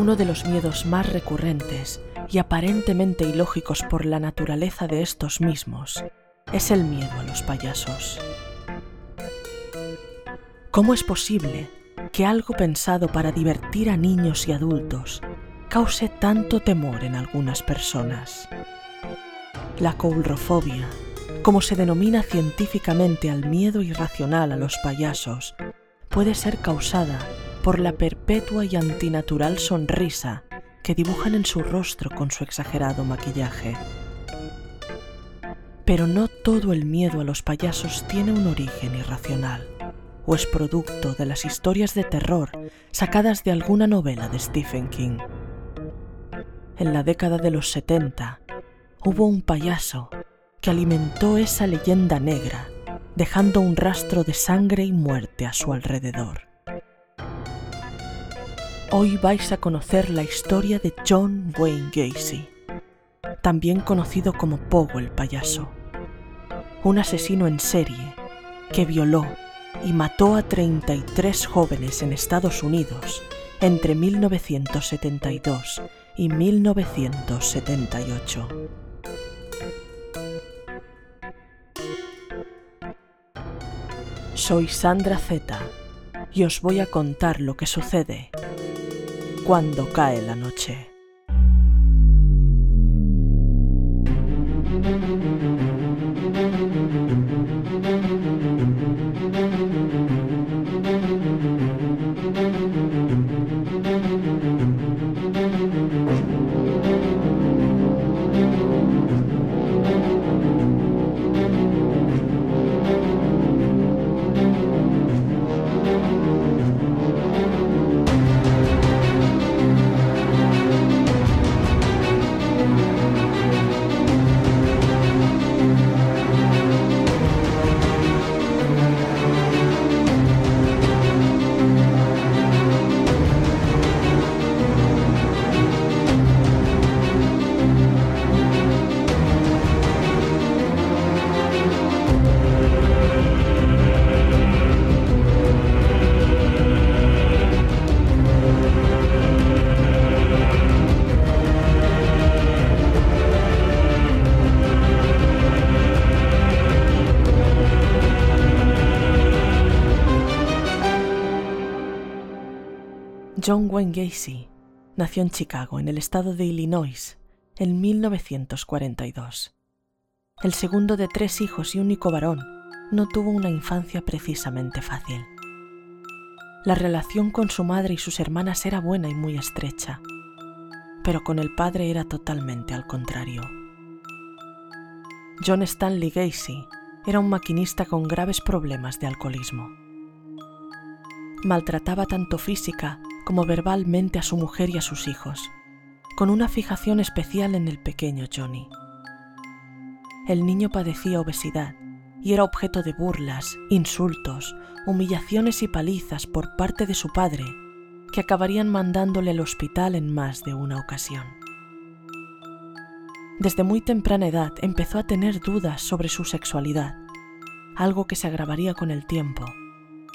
Uno de los miedos más recurrentes y aparentemente ilógicos por la naturaleza de estos mismos es el miedo a los payasos. ¿Cómo es posible que algo pensado para divertir a niños y adultos cause tanto temor en algunas personas? La coulrofobia, como se denomina científicamente al miedo irracional a los payasos, puede ser causada por la perpetua y antinatural sonrisa que dibujan en su rostro con su exagerado maquillaje. Pero no todo el miedo a los payasos tiene un origen irracional o es producto de las historias de terror sacadas de alguna novela de Stephen King. En la década de los 70 hubo un payaso que alimentó esa leyenda negra, dejando un rastro de sangre y muerte a su alrededor. Hoy vais a conocer la historia de John Wayne Gacy, también conocido como Pogo el payaso, un asesino en serie que violó y mató a 33 jóvenes en Estados Unidos entre 1972 y 1978. Soy Sandra Z y os voy a contar lo que sucede cuando cae la noche. John Wayne Gacy nació en Chicago, en el estado de Illinois, en 1942. El segundo de tres hijos y único varón, no tuvo una infancia precisamente fácil. La relación con su madre y sus hermanas era buena y muy estrecha, pero con el padre era totalmente al contrario. John Stanley Gacy era un maquinista con graves problemas de alcoholismo. Maltrataba tanto física como verbalmente a su mujer y a sus hijos, con una fijación especial en el pequeño Johnny. El niño padecía obesidad y era objeto de burlas, insultos, humillaciones y palizas por parte de su padre, que acabarían mandándole al hospital en más de una ocasión. Desde muy temprana edad empezó a tener dudas sobre su sexualidad, algo que se agravaría con el tiempo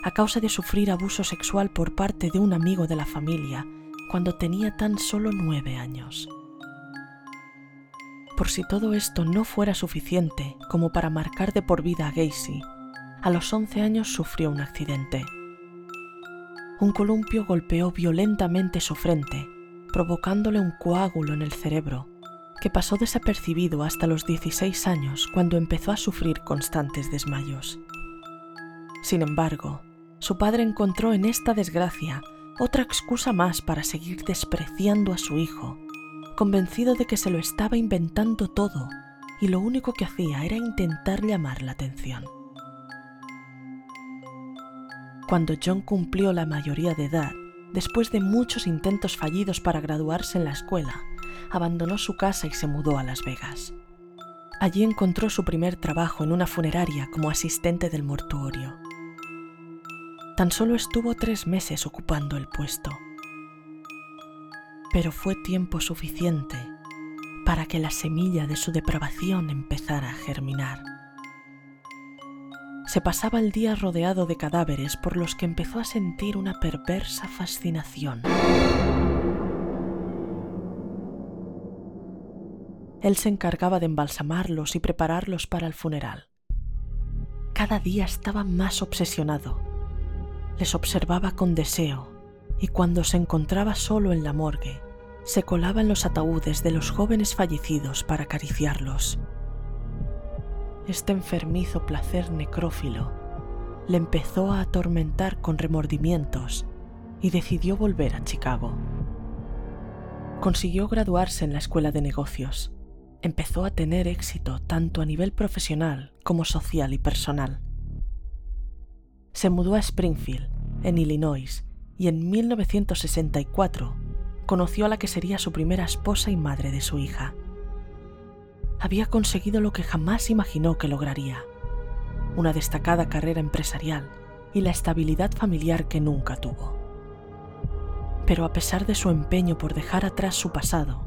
a causa de sufrir abuso sexual por parte de un amigo de la familia cuando tenía tan solo nueve años. Por si todo esto no fuera suficiente como para marcar de por vida a Gacy, a los once años sufrió un accidente. Un columpio golpeó violentamente su frente, provocándole un coágulo en el cerebro, que pasó desapercibido hasta los 16 años cuando empezó a sufrir constantes desmayos. Sin embargo, su padre encontró en esta desgracia otra excusa más para seguir despreciando a su hijo, convencido de que se lo estaba inventando todo y lo único que hacía era intentar llamar la atención. Cuando John cumplió la mayoría de edad, después de muchos intentos fallidos para graduarse en la escuela, abandonó su casa y se mudó a Las Vegas. Allí encontró su primer trabajo en una funeraria como asistente del mortuorio tan solo estuvo tres meses ocupando el puesto. Pero fue tiempo suficiente para que la semilla de su depravación empezara a germinar. Se pasaba el día rodeado de cadáveres por los que empezó a sentir una perversa fascinación. Él se encargaba de embalsamarlos y prepararlos para el funeral. Cada día estaba más obsesionado les observaba con deseo y cuando se encontraba solo en la morgue, se colaba en los ataúdes de los jóvenes fallecidos para acariciarlos. Este enfermizo placer necrófilo le empezó a atormentar con remordimientos y decidió volver a Chicago. Consiguió graduarse en la escuela de negocios. Empezó a tener éxito tanto a nivel profesional como social y personal. Se mudó a Springfield, en Illinois, y en 1964 conoció a la que sería su primera esposa y madre de su hija. Había conseguido lo que jamás imaginó que lograría, una destacada carrera empresarial y la estabilidad familiar que nunca tuvo. Pero a pesar de su empeño por dejar atrás su pasado,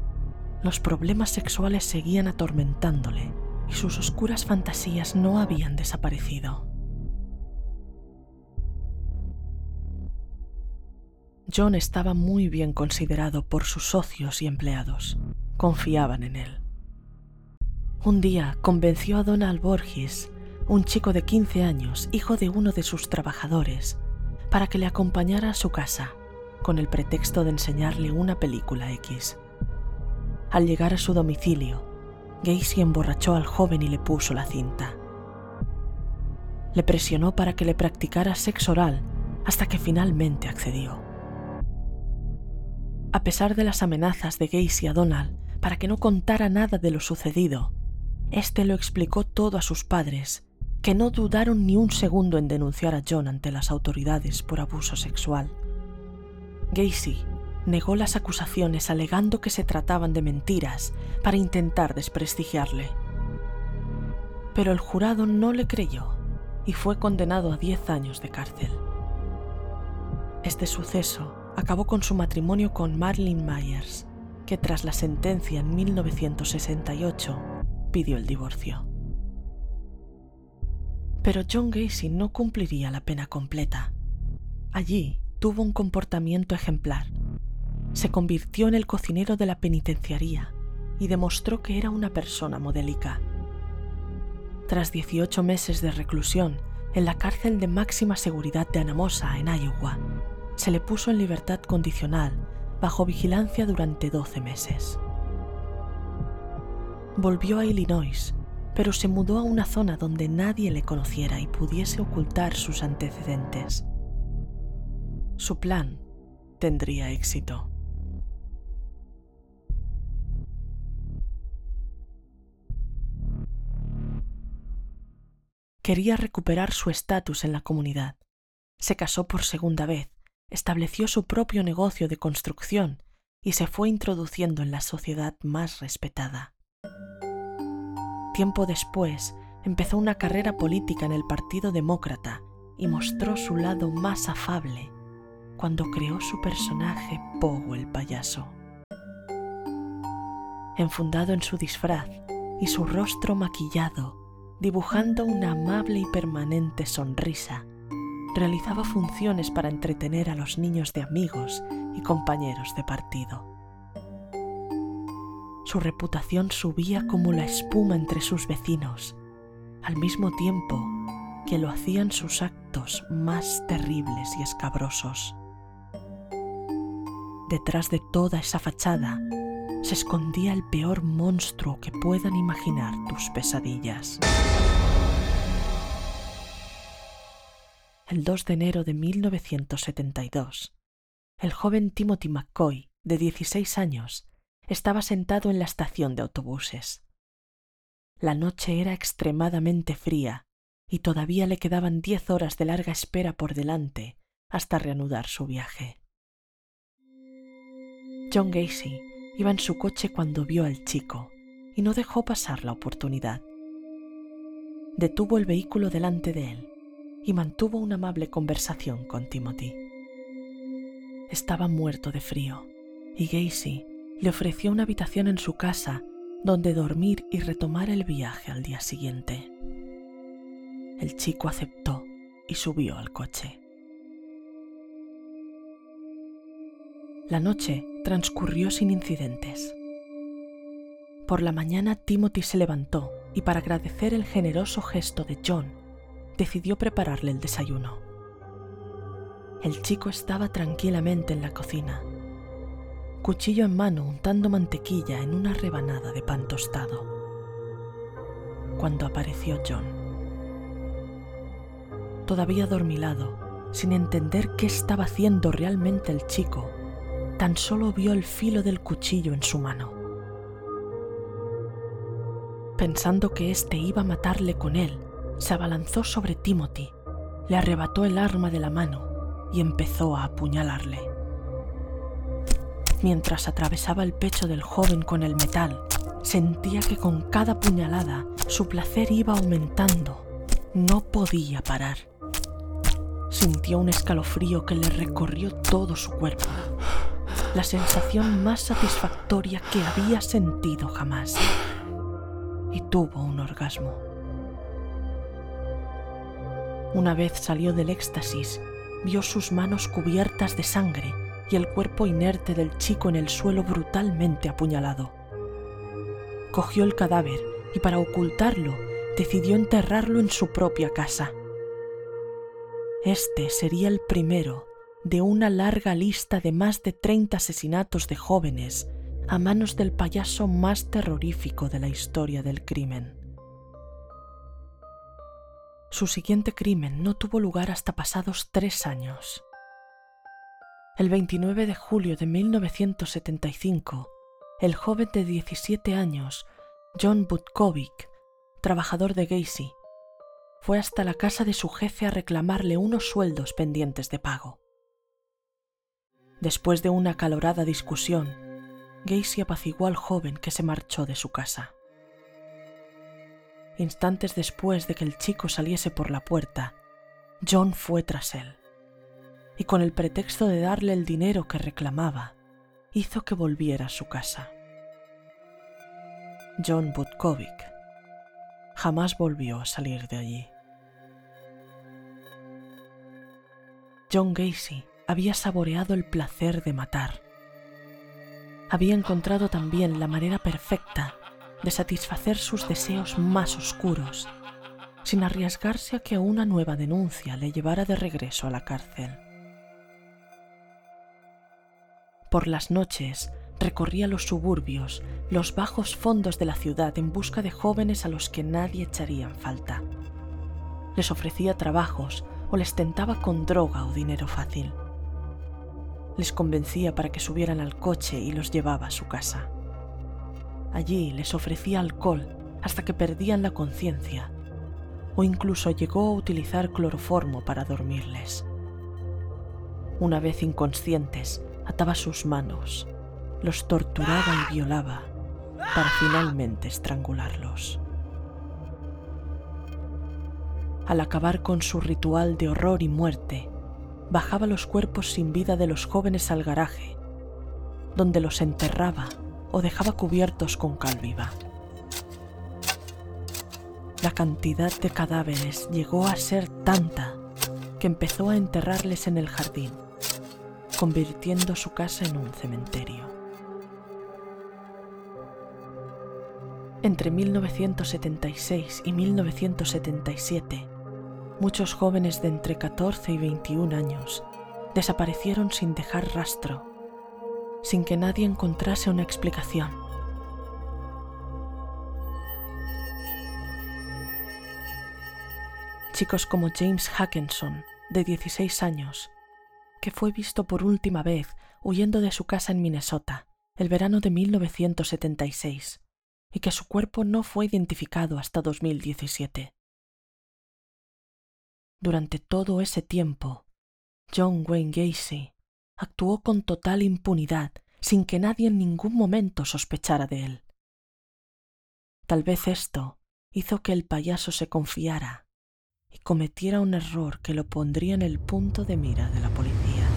los problemas sexuales seguían atormentándole y sus oscuras fantasías no habían desaparecido. John estaba muy bien considerado por sus socios y empleados. Confiaban en él. Un día convenció a Donald Borges, un chico de 15 años, hijo de uno de sus trabajadores, para que le acompañara a su casa con el pretexto de enseñarle una película X. Al llegar a su domicilio, Gacy emborrachó al joven y le puso la cinta. Le presionó para que le practicara sexo oral hasta que finalmente accedió. A pesar de las amenazas de Gacy a Donald para que no contara nada de lo sucedido, este lo explicó todo a sus padres, que no dudaron ni un segundo en denunciar a John ante las autoridades por abuso sexual. Gacy negó las acusaciones alegando que se trataban de mentiras para intentar desprestigiarle. Pero el jurado no le creyó y fue condenado a 10 años de cárcel. Este suceso acabó con su matrimonio con Marlene Myers, que tras la sentencia en 1968 pidió el divorcio. Pero John Gacy no cumpliría la pena completa. Allí tuvo un comportamiento ejemplar. Se convirtió en el cocinero de la penitenciaría y demostró que era una persona modélica. Tras 18 meses de reclusión en la cárcel de máxima seguridad de Anamosa, en Iowa, se le puso en libertad condicional bajo vigilancia durante 12 meses. Volvió a Illinois, pero se mudó a una zona donde nadie le conociera y pudiese ocultar sus antecedentes su plan tendría éxito. Quería recuperar su estatus en la comunidad. Se casó por segunda vez, estableció su propio negocio de construcción y se fue introduciendo en la sociedad más respetada. Tiempo después, empezó una carrera política en el Partido Demócrata y mostró su lado más afable cuando creó su personaje Pogo el payaso. Enfundado en su disfraz y su rostro maquillado, dibujando una amable y permanente sonrisa, realizaba funciones para entretener a los niños de amigos y compañeros de partido. Su reputación subía como la espuma entre sus vecinos, al mismo tiempo que lo hacían sus actos más terribles y escabrosos. Detrás de toda esa fachada se escondía el peor monstruo que puedan imaginar tus pesadillas. El 2 de enero de 1972, el joven Timothy McCoy, de 16 años, estaba sentado en la estación de autobuses. La noche era extremadamente fría y todavía le quedaban diez horas de larga espera por delante hasta reanudar su viaje. John Gacy iba en su coche cuando vio al chico y no dejó pasar la oportunidad. Detuvo el vehículo delante de él y mantuvo una amable conversación con Timothy. Estaba muerto de frío y Gacy le ofreció una habitación en su casa donde dormir y retomar el viaje al día siguiente. El chico aceptó y subió al coche. La noche transcurrió sin incidentes. Por la mañana Timothy se levantó y para agradecer el generoso gesto de John, decidió prepararle el desayuno. El chico estaba tranquilamente en la cocina, cuchillo en mano untando mantequilla en una rebanada de pan tostado, cuando apareció John. Todavía dormilado, sin entender qué estaba haciendo realmente el chico, tan solo vio el filo del cuchillo en su mano. Pensando que éste iba a matarle con él, se abalanzó sobre Timothy, le arrebató el arma de la mano y empezó a apuñalarle. Mientras atravesaba el pecho del joven con el metal, sentía que con cada puñalada su placer iba aumentando. No podía parar. Sintió un escalofrío que le recorrió todo su cuerpo, la sensación más satisfactoria que había sentido jamás. Y tuvo un orgasmo. Una vez salió del éxtasis, vio sus manos cubiertas de sangre y el cuerpo inerte del chico en el suelo brutalmente apuñalado. Cogió el cadáver y para ocultarlo decidió enterrarlo en su propia casa. Este sería el primero de una larga lista de más de 30 asesinatos de jóvenes a manos del payaso más terrorífico de la historia del crimen. Su siguiente crimen no tuvo lugar hasta pasados tres años. El 29 de julio de 1975, el joven de 17 años, John Butkovic, trabajador de Gacy, fue hasta la casa de su jefe a reclamarle unos sueldos pendientes de pago. Después de una acalorada discusión, Gacy apaciguó al joven que se marchó de su casa. Instantes después de que el chico saliese por la puerta, John fue tras él, y con el pretexto de darle el dinero que reclamaba, hizo que volviera a su casa. John Butkovic jamás volvió a salir de allí. John Gacy había saboreado el placer de matar. Había encontrado también la manera perfecta de satisfacer sus deseos más oscuros, sin arriesgarse a que una nueva denuncia le llevara de regreso a la cárcel. Por las noches recorría los suburbios, los bajos fondos de la ciudad en busca de jóvenes a los que nadie echaría falta. Les ofrecía trabajos o les tentaba con droga o dinero fácil. Les convencía para que subieran al coche y los llevaba a su casa. Allí les ofrecía alcohol hasta que perdían la conciencia o incluso llegó a utilizar cloroformo para dormirles. Una vez inconscientes, ataba sus manos, los torturaba y violaba para finalmente estrangularlos. Al acabar con su ritual de horror y muerte, bajaba los cuerpos sin vida de los jóvenes al garaje, donde los enterraba o dejaba cubiertos con cal viva. La cantidad de cadáveres llegó a ser tanta que empezó a enterrarles en el jardín, convirtiendo su casa en un cementerio. Entre 1976 y 1977, muchos jóvenes de entre 14 y 21 años desaparecieron sin dejar rastro sin que nadie encontrase una explicación. Chicos como James Hackenson, de 16 años, que fue visto por última vez huyendo de su casa en Minnesota el verano de 1976 y que su cuerpo no fue identificado hasta 2017. Durante todo ese tiempo, John Wayne Gacy actuó con total impunidad sin que nadie en ningún momento sospechara de él. Tal vez esto hizo que el payaso se confiara y cometiera un error que lo pondría en el punto de mira de la policía.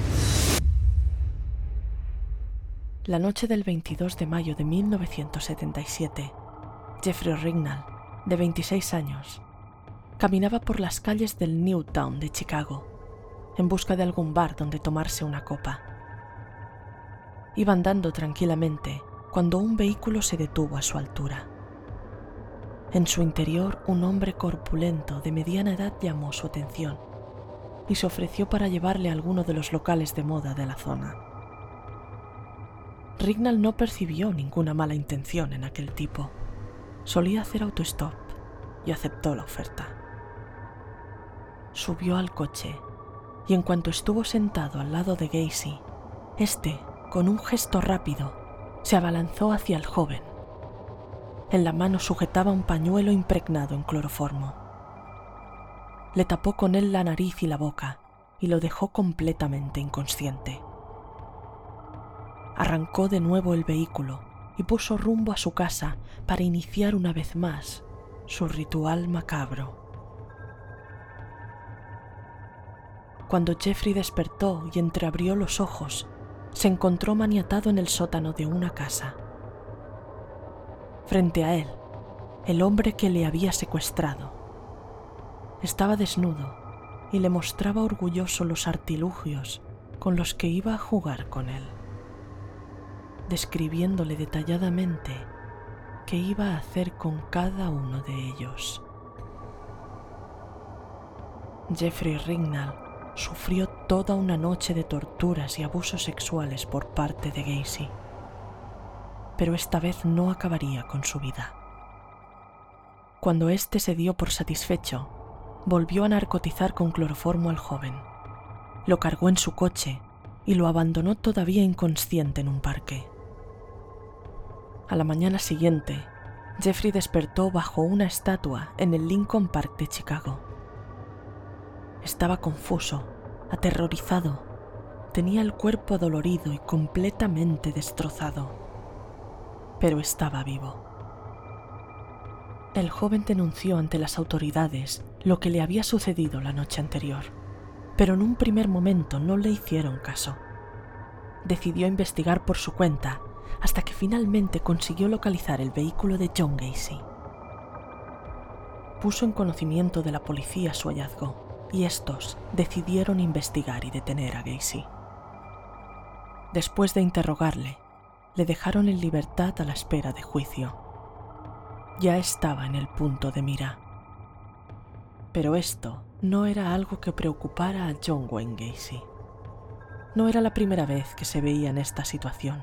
La noche del 22 de mayo de 1977, Jeffrey Rignall, de 26 años, caminaba por las calles del Newtown de Chicago en busca de algún bar donde tomarse una copa. Iba andando tranquilamente cuando un vehículo se detuvo a su altura. En su interior un hombre corpulento de mediana edad llamó su atención y se ofreció para llevarle a alguno de los locales de moda de la zona. Rignall no percibió ninguna mala intención en aquel tipo. Solía hacer autostop y aceptó la oferta. Subió al coche y en cuanto estuvo sentado al lado de Gacy, este, con un gesto rápido, se abalanzó hacia el joven. En la mano sujetaba un pañuelo impregnado en cloroformo. Le tapó con él la nariz y la boca y lo dejó completamente inconsciente. Arrancó de nuevo el vehículo y puso rumbo a su casa para iniciar una vez más su ritual macabro. Cuando Jeffrey despertó y entreabrió los ojos, se encontró maniatado en el sótano de una casa. Frente a él, el hombre que le había secuestrado. Estaba desnudo y le mostraba orgulloso los artilugios con los que iba a jugar con él, describiéndole detalladamente qué iba a hacer con cada uno de ellos. Jeffrey Rignall sufrió toda una noche de torturas y abusos sexuales por parte de Gacy, pero esta vez no acabaría con su vida. Cuando éste se dio por satisfecho, volvió a narcotizar con cloroformo al joven, lo cargó en su coche y lo abandonó todavía inconsciente en un parque. A la mañana siguiente, Jeffrey despertó bajo una estatua en el Lincoln Park de Chicago estaba confuso, aterrorizado. Tenía el cuerpo dolorido y completamente destrozado. Pero estaba vivo. El joven denunció ante las autoridades lo que le había sucedido la noche anterior, pero en un primer momento no le hicieron caso. Decidió investigar por su cuenta hasta que finalmente consiguió localizar el vehículo de John Gacy. Puso en conocimiento de la policía su hallazgo y estos decidieron investigar y detener a Gacy. Después de interrogarle, le dejaron en libertad a la espera de juicio. Ya estaba en el punto de mira. Pero esto no era algo que preocupara a John Wayne Gacy. No era la primera vez que se veía en esta situación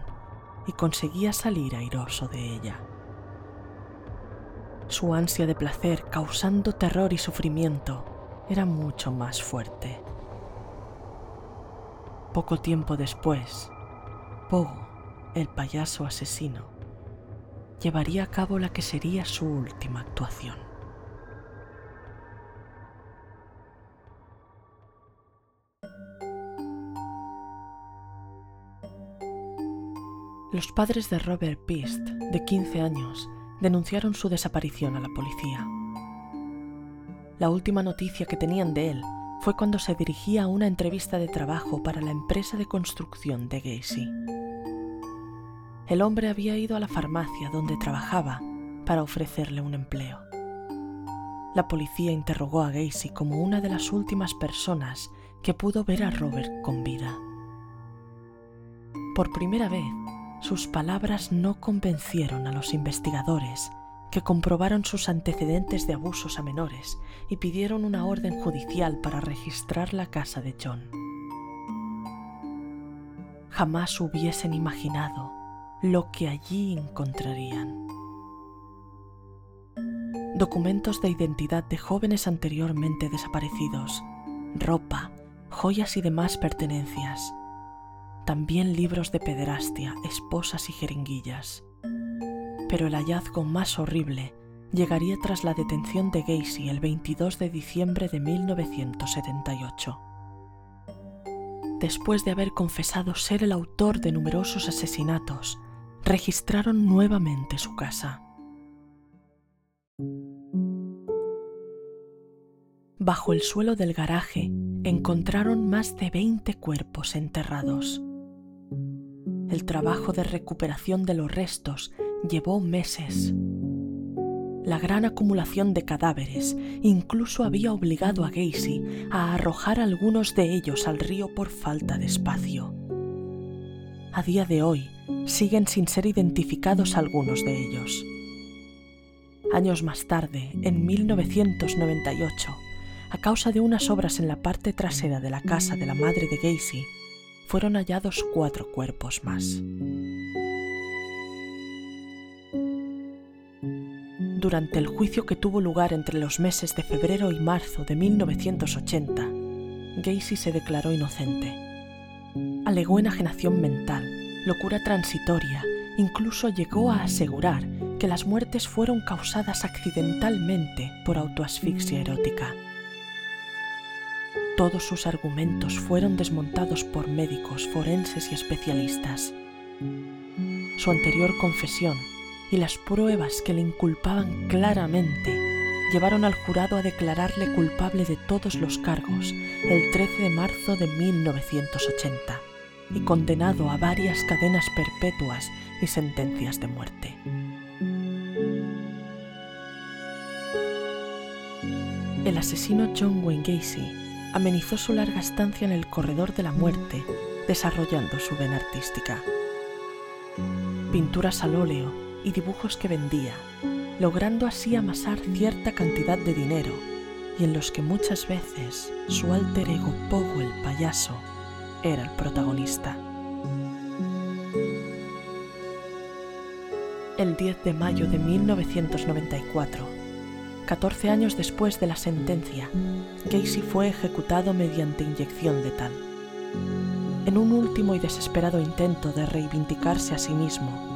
y conseguía salir airoso de ella. Su ansia de placer causando terror y sufrimiento era mucho más fuerte. Poco tiempo después, Pogo, el payaso asesino, llevaría a cabo la que sería su última actuación. Los padres de Robert Pist, de 15 años, denunciaron su desaparición a la policía. La última noticia que tenían de él fue cuando se dirigía a una entrevista de trabajo para la empresa de construcción de Gacy. El hombre había ido a la farmacia donde trabajaba para ofrecerle un empleo. La policía interrogó a Gacy como una de las últimas personas que pudo ver a Robert con vida. Por primera vez, sus palabras no convencieron a los investigadores que comprobaron sus antecedentes de abusos a menores y pidieron una orden judicial para registrar la casa de John. Jamás hubiesen imaginado lo que allí encontrarían. Documentos de identidad de jóvenes anteriormente desaparecidos, ropa, joyas y demás pertenencias. También libros de pederastia, esposas y jeringuillas pero el hallazgo más horrible llegaría tras la detención de Gacy el 22 de diciembre de 1978. Después de haber confesado ser el autor de numerosos asesinatos, registraron nuevamente su casa. Bajo el suelo del garaje encontraron más de 20 cuerpos enterrados. El trabajo de recuperación de los restos llevó meses. La gran acumulación de cadáveres incluso había obligado a Gacy a arrojar algunos de ellos al río por falta de espacio. A día de hoy siguen sin ser identificados algunos de ellos. Años más tarde, en 1998, a causa de unas obras en la parte trasera de la casa de la madre de Gacy, fueron hallados cuatro cuerpos más. Durante el juicio que tuvo lugar entre los meses de febrero y marzo de 1980, Gacy se declaró inocente. Alegó enajenación mental, locura transitoria, incluso llegó a asegurar que las muertes fueron causadas accidentalmente por autoasfixia erótica. Todos sus argumentos fueron desmontados por médicos, forenses y especialistas. Su anterior confesión y las pruebas que le inculpaban claramente llevaron al jurado a declararle culpable de todos los cargos el 13 de marzo de 1980 y condenado a varias cadenas perpetuas y sentencias de muerte. El asesino John Wayne Gacy amenizó su larga estancia en el corredor de la muerte desarrollando su vena artística. Pinturas al óleo y dibujos que vendía, logrando así amasar cierta cantidad de dinero y en los que muchas veces su alter ego Pogo el payaso era el protagonista. El 10 de mayo de 1994, 14 años después de la sentencia, Gacy fue ejecutado mediante inyección letal. En un último y desesperado intento de reivindicarse a sí mismo,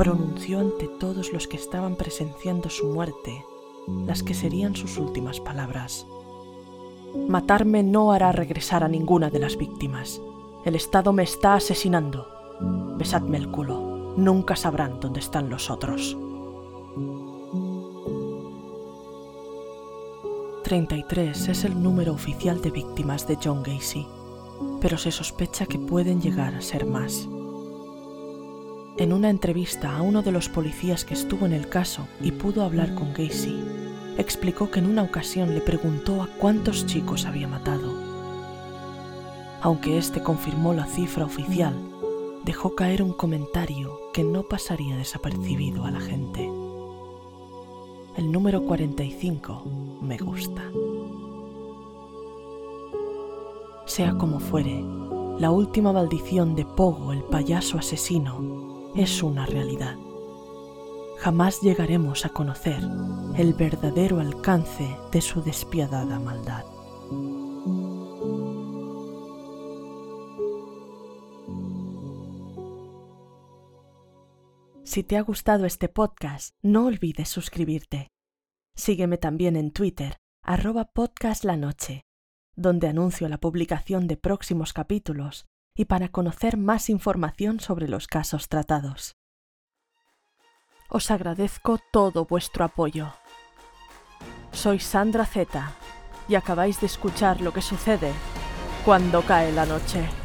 pronunció ante todos los que estaban presenciando su muerte las que serían sus últimas palabras. Matarme no hará regresar a ninguna de las víctimas. El Estado me está asesinando. Besadme el culo. Nunca sabrán dónde están los otros. 33 es el número oficial de víctimas de John Gacy, pero se sospecha que pueden llegar a ser más. En una entrevista a uno de los policías que estuvo en el caso y pudo hablar con Gacy, explicó que en una ocasión le preguntó a cuántos chicos había matado aunque éste confirmó la cifra oficial, dejó caer un comentario que no pasaría desapercibido a la gente. El número 45 me gusta. Sea como fuere, la última maldición de Pogo, el payaso asesino, es una realidad. Jamás llegaremos a conocer el verdadero alcance de su despiadada maldad. Si te ha gustado este podcast, no olvides suscribirte. Sígueme también en Twitter, arroba podcastlanoche, donde anuncio la publicación de próximos capítulos y para conocer más información sobre los casos tratados. Os agradezco todo vuestro apoyo. Soy Sandra Z y acabáis de escuchar lo que sucede cuando cae la noche.